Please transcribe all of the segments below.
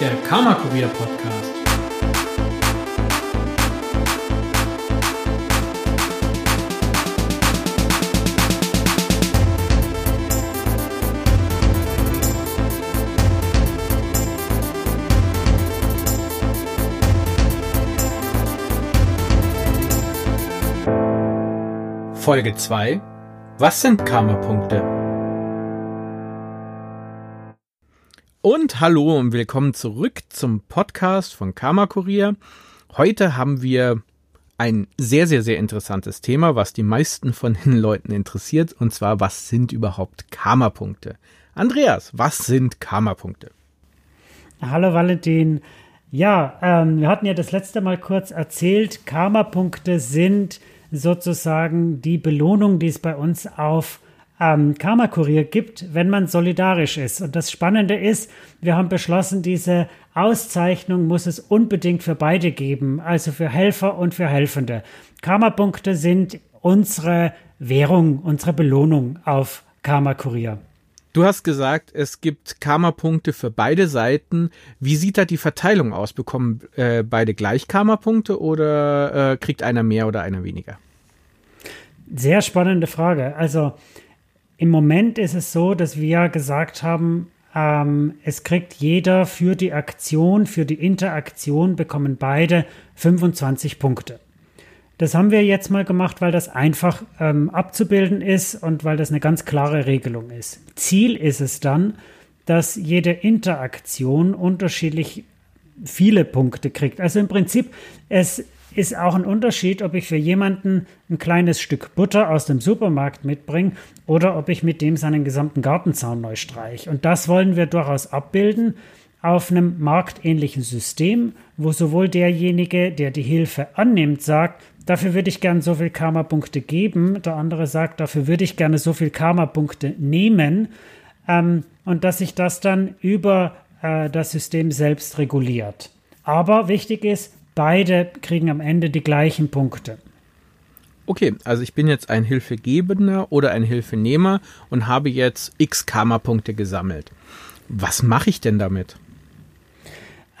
der Karma Kurier Podcast. Folge 2 Was sind Karma-Punkte? Und hallo und willkommen zurück zum Podcast von Karma Kurier. Heute haben wir ein sehr, sehr, sehr interessantes Thema, was die meisten von den Leuten interessiert, und zwar, was sind überhaupt Karma-Punkte? Andreas, was sind Karma-Punkte? Hallo Valentin. Ja, ähm, wir hatten ja das letzte Mal kurz erzählt, Karma-Punkte sind sozusagen die Belohnung, die es bei uns auf ähm, Karma Kurier gibt, wenn man solidarisch ist. Und das Spannende ist, wir haben beschlossen, diese Auszeichnung muss es unbedingt für beide geben, also für Helfer und für Helfende. Karma-Punkte sind unsere Währung, unsere Belohnung auf Karma Kurier. Du hast gesagt, es gibt Karma-Punkte für beide Seiten. Wie sieht da die Verteilung aus? Bekommen äh, beide gleich Karma-Punkte oder äh, kriegt einer mehr oder einer weniger? Sehr spannende Frage. Also im Moment ist es so, dass wir gesagt haben, ähm, es kriegt jeder für die Aktion, für die Interaktion bekommen beide 25 Punkte. Das haben wir jetzt mal gemacht, weil das einfach ähm, abzubilden ist und weil das eine ganz klare Regelung ist. Ziel ist es dann, dass jede Interaktion unterschiedlich viele Punkte kriegt. Also im Prinzip, es ist auch ein Unterschied, ob ich für jemanden ein kleines Stück Butter aus dem Supermarkt mitbringe oder ob ich mit dem seinen gesamten Gartenzaun neu streiche. Und das wollen wir durchaus abbilden auf einem marktähnlichen System, wo sowohl derjenige, der die Hilfe annimmt, sagt, dafür würde ich gerne so viel Karma-Punkte geben. Der andere sagt, dafür würde ich gerne so viel Karma-Punkte nehmen. Ähm, und dass sich das dann über äh, das System selbst reguliert. Aber wichtig ist, beide kriegen am Ende die gleichen Punkte. Okay, also ich bin jetzt ein Hilfegebender oder ein Hilfenehmer und habe jetzt x Karma-Punkte gesammelt. Was mache ich denn damit?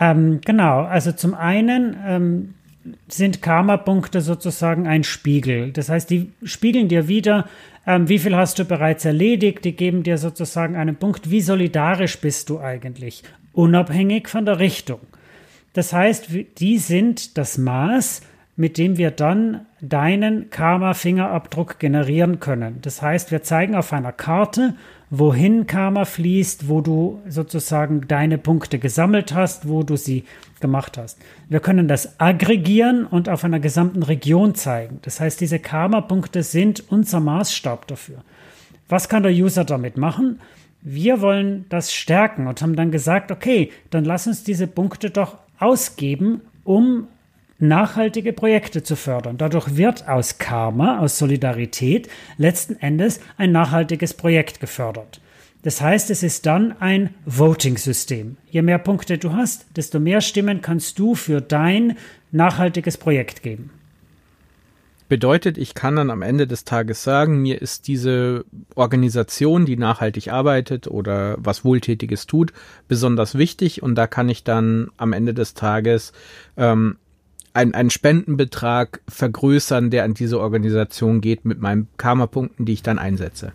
Ähm, genau, also zum einen ähm, sind Karma-Punkte sozusagen ein Spiegel. Das heißt, die spiegeln dir wieder, ähm, wie viel hast du bereits erledigt, die geben dir sozusagen einen Punkt, wie solidarisch bist du eigentlich, unabhängig von der Richtung. Das heißt, die sind das Maß, mit dem wir dann deinen Karma-Fingerabdruck generieren können. Das heißt, wir zeigen auf einer Karte, wohin Karma fließt, wo du sozusagen deine Punkte gesammelt hast, wo du sie gemacht hast. Wir können das aggregieren und auf einer gesamten Region zeigen. Das heißt, diese Karma-Punkte sind unser Maßstab dafür. Was kann der User damit machen? Wir wollen das stärken und haben dann gesagt, okay, dann lass uns diese Punkte doch ausgeben, um nachhaltige Projekte zu fördern. Dadurch wird aus Karma, aus Solidarität, letzten Endes ein nachhaltiges Projekt gefördert. Das heißt, es ist dann ein Voting-System. Je mehr Punkte du hast, desto mehr Stimmen kannst du für dein nachhaltiges Projekt geben. Bedeutet, ich kann dann am Ende des Tages sagen, mir ist diese Organisation, die nachhaltig arbeitet oder was Wohltätiges tut, besonders wichtig und da kann ich dann am Ende des Tages ähm, ein, einen Spendenbetrag vergrößern, der an diese Organisation geht mit meinen Karma-Punkten, die ich dann einsetze.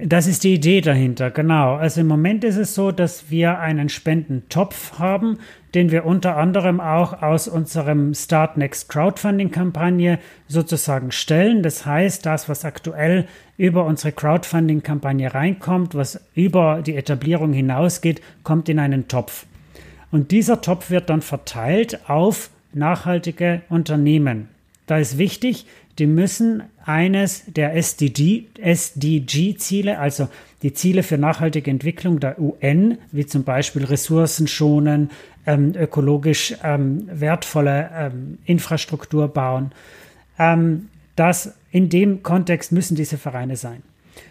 Das ist die Idee dahinter, genau. Also im Moment ist es so, dass wir einen Spendentopf haben, den wir unter anderem auch aus unserem Start Next Crowdfunding-Kampagne sozusagen stellen. Das heißt, das, was aktuell über unsere Crowdfunding-Kampagne reinkommt, was über die Etablierung hinausgeht, kommt in einen Topf. Und dieser Topf wird dann verteilt auf nachhaltige Unternehmen. Da ist wichtig, die müssen eines der SDG-Ziele, also die Ziele für nachhaltige Entwicklung der UN, wie zum Beispiel Ressourcen schonen, ähm, ökologisch ähm, wertvolle ähm, Infrastruktur bauen, ähm, das in dem Kontext müssen diese Vereine sein.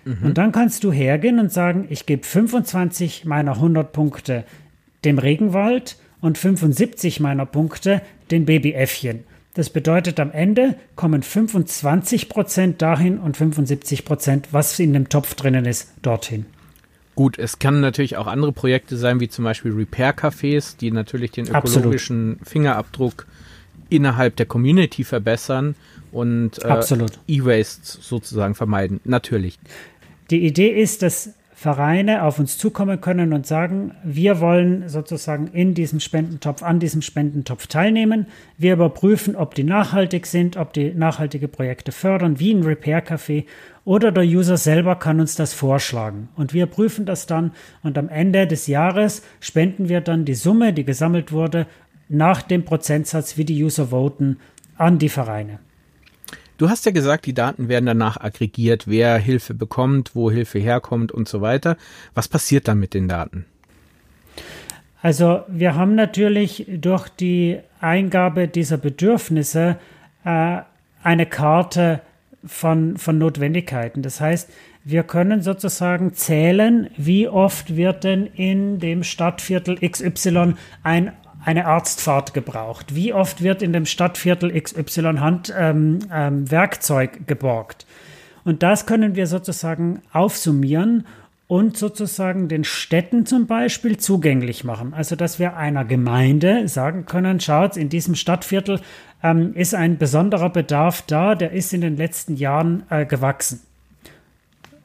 Mhm. Und dann kannst du hergehen und sagen, ich gebe 25 meiner 100 Punkte dem Regenwald und 75 meiner Punkte den Babyäffchen. Das bedeutet, am Ende kommen 25 Prozent dahin und 75 Prozent, was in dem Topf drinnen ist, dorthin. Gut, es kann natürlich auch andere Projekte sein, wie zum Beispiel Repair-Cafés, die natürlich den ökologischen Absolut. Fingerabdruck innerhalb der Community verbessern und äh, E-Waste sozusagen vermeiden. Natürlich. Die Idee ist, dass Vereine auf uns zukommen können und sagen, wir wollen sozusagen in diesem Spendentopf, an diesem Spendentopf teilnehmen. Wir überprüfen, ob die nachhaltig sind, ob die nachhaltige Projekte fördern, wie ein Repair-Café oder der User selber kann uns das vorschlagen. Und wir prüfen das dann und am Ende des Jahres spenden wir dann die Summe, die gesammelt wurde, nach dem Prozentsatz, wie die User voten, an die Vereine. Du hast ja gesagt, die Daten werden danach aggregiert, wer Hilfe bekommt, wo Hilfe herkommt und so weiter. Was passiert dann mit den Daten? Also wir haben natürlich durch die Eingabe dieser Bedürfnisse äh, eine Karte von, von Notwendigkeiten. Das heißt, wir können sozusagen zählen, wie oft wird denn in dem Stadtviertel XY ein eine Arztfahrt gebraucht? Wie oft wird in dem Stadtviertel XY Handwerkzeug ähm, ähm, geborgt? Und das können wir sozusagen aufsummieren und sozusagen den Städten zum Beispiel zugänglich machen. Also dass wir einer Gemeinde sagen können, schaut, in diesem Stadtviertel ähm, ist ein besonderer Bedarf da, der ist in den letzten Jahren äh, gewachsen.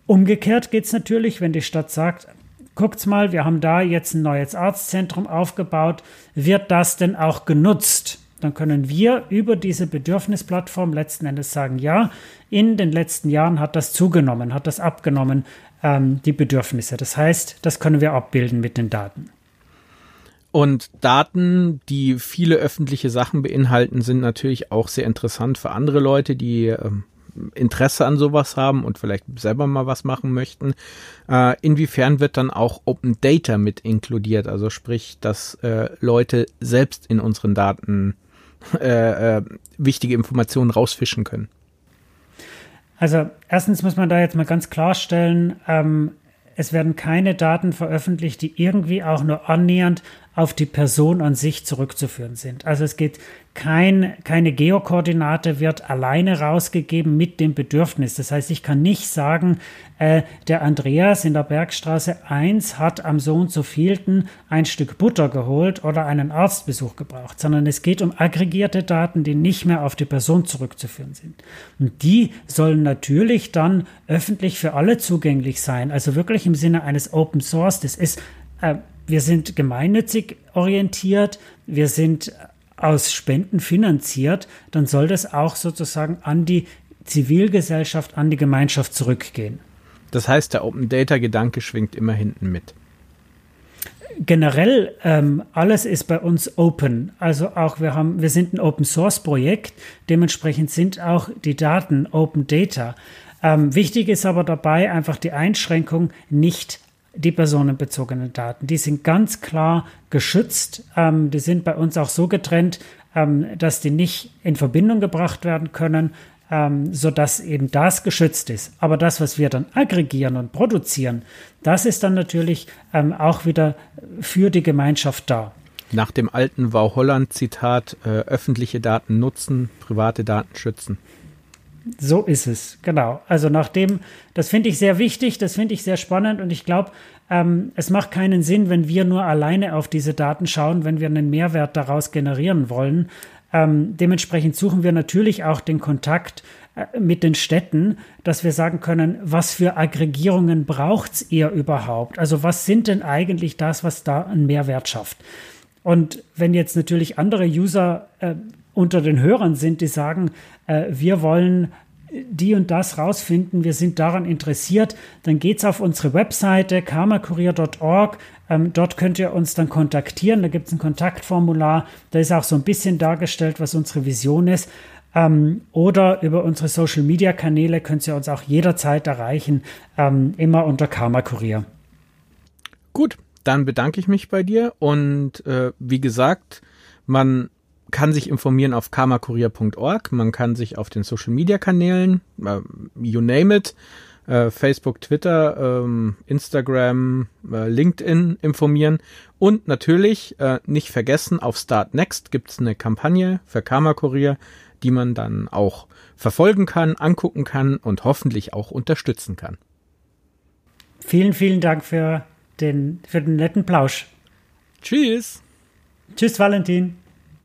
Umgekehrt geht es natürlich, wenn die Stadt sagt, guckt's mal, wir haben da jetzt ein neues Arztzentrum aufgebaut. Wird das denn auch genutzt? Dann können wir über diese Bedürfnisplattform letzten Endes sagen, ja, in den letzten Jahren hat das zugenommen, hat das abgenommen, ähm, die Bedürfnisse. Das heißt, das können wir abbilden mit den Daten. Und Daten, die viele öffentliche Sachen beinhalten, sind natürlich auch sehr interessant für andere Leute, die ähm, Interesse an sowas haben und vielleicht selber mal was machen möchten. Äh, inwiefern wird dann auch Open Data mit inkludiert? Also sprich, dass äh, Leute selbst in unseren Daten äh, äh, wichtige Informationen rausfischen können. Also erstens muss man da jetzt mal ganz klarstellen, ähm, es werden keine Daten veröffentlicht, die irgendwie auch nur annähernd auf die Person an sich zurückzuführen sind. Also es geht kein, keine Geokoordinate wird alleine rausgegeben mit dem Bedürfnis. Das heißt, ich kann nicht sagen, äh, der Andreas in der Bergstraße 1 hat am Sohn zu vielten ein Stück Butter geholt oder einen Arztbesuch gebraucht, sondern es geht um aggregierte Daten, die nicht mehr auf die Person zurückzuführen sind. Und die sollen natürlich dann öffentlich für alle zugänglich sein, also wirklich im Sinne eines Open Source. Das ist äh, wir sind gemeinnützig orientiert, wir sind aus Spenden finanziert, dann soll das auch sozusagen an die Zivilgesellschaft, an die Gemeinschaft zurückgehen. Das heißt, der Open Data Gedanke schwingt immer hinten mit. Generell ähm, alles ist bei uns open. Also auch wir haben, wir sind ein Open Source Projekt. Dementsprechend sind auch die Daten Open Data. Ähm, wichtig ist aber dabei einfach die Einschränkung, nicht die personenbezogenen Daten. Die sind ganz klar geschützt. Ähm, die sind bei uns auch so getrennt, ähm, dass die nicht in Verbindung gebracht werden können, ähm, sodass eben das geschützt ist. Aber das, was wir dann aggregieren und produzieren, das ist dann natürlich ähm, auch wieder für die Gemeinschaft da. Nach dem alten Wow Holland Zitat, äh, öffentliche Daten nutzen, private Daten schützen. So ist es, genau. Also nachdem, das finde ich sehr wichtig, das finde ich sehr spannend und ich glaube, ähm, es macht keinen Sinn, wenn wir nur alleine auf diese Daten schauen, wenn wir einen Mehrwert daraus generieren wollen. Ähm, dementsprechend suchen wir natürlich auch den Kontakt äh, mit den Städten, dass wir sagen können, was für Aggregierungen braucht's ihr überhaupt? Also was sind denn eigentlich das, was da einen Mehrwert schafft? Und wenn jetzt natürlich andere User äh, unter den Hörern sind, die sagen, äh, wir wollen die und das rausfinden, wir sind daran interessiert, dann geht's auf unsere Webseite karmakurier.org. Ähm, dort könnt ihr uns dann kontaktieren. Da gibt's ein Kontaktformular. Da ist auch so ein bisschen dargestellt, was unsere Vision ist. Ähm, oder über unsere Social Media Kanäle könnt ihr uns auch jederzeit erreichen, ähm, immer unter Karma Kurier. Gut, dann bedanke ich mich bei dir und äh, wie gesagt, man kann sich informieren auf karmakurier.org, man kann sich auf den Social Media Kanälen, äh, you name it, äh, Facebook, Twitter, ähm, Instagram, äh, LinkedIn informieren und natürlich nicht vergessen, auf Start Next gibt es eine Kampagne für Karma Kurier, die man dann auch verfolgen kann, angucken kann und hoffentlich auch unterstützen kann. vielen, vielen Dank für den, für den netten Plausch. Tschüss. Tschüss, Valentin.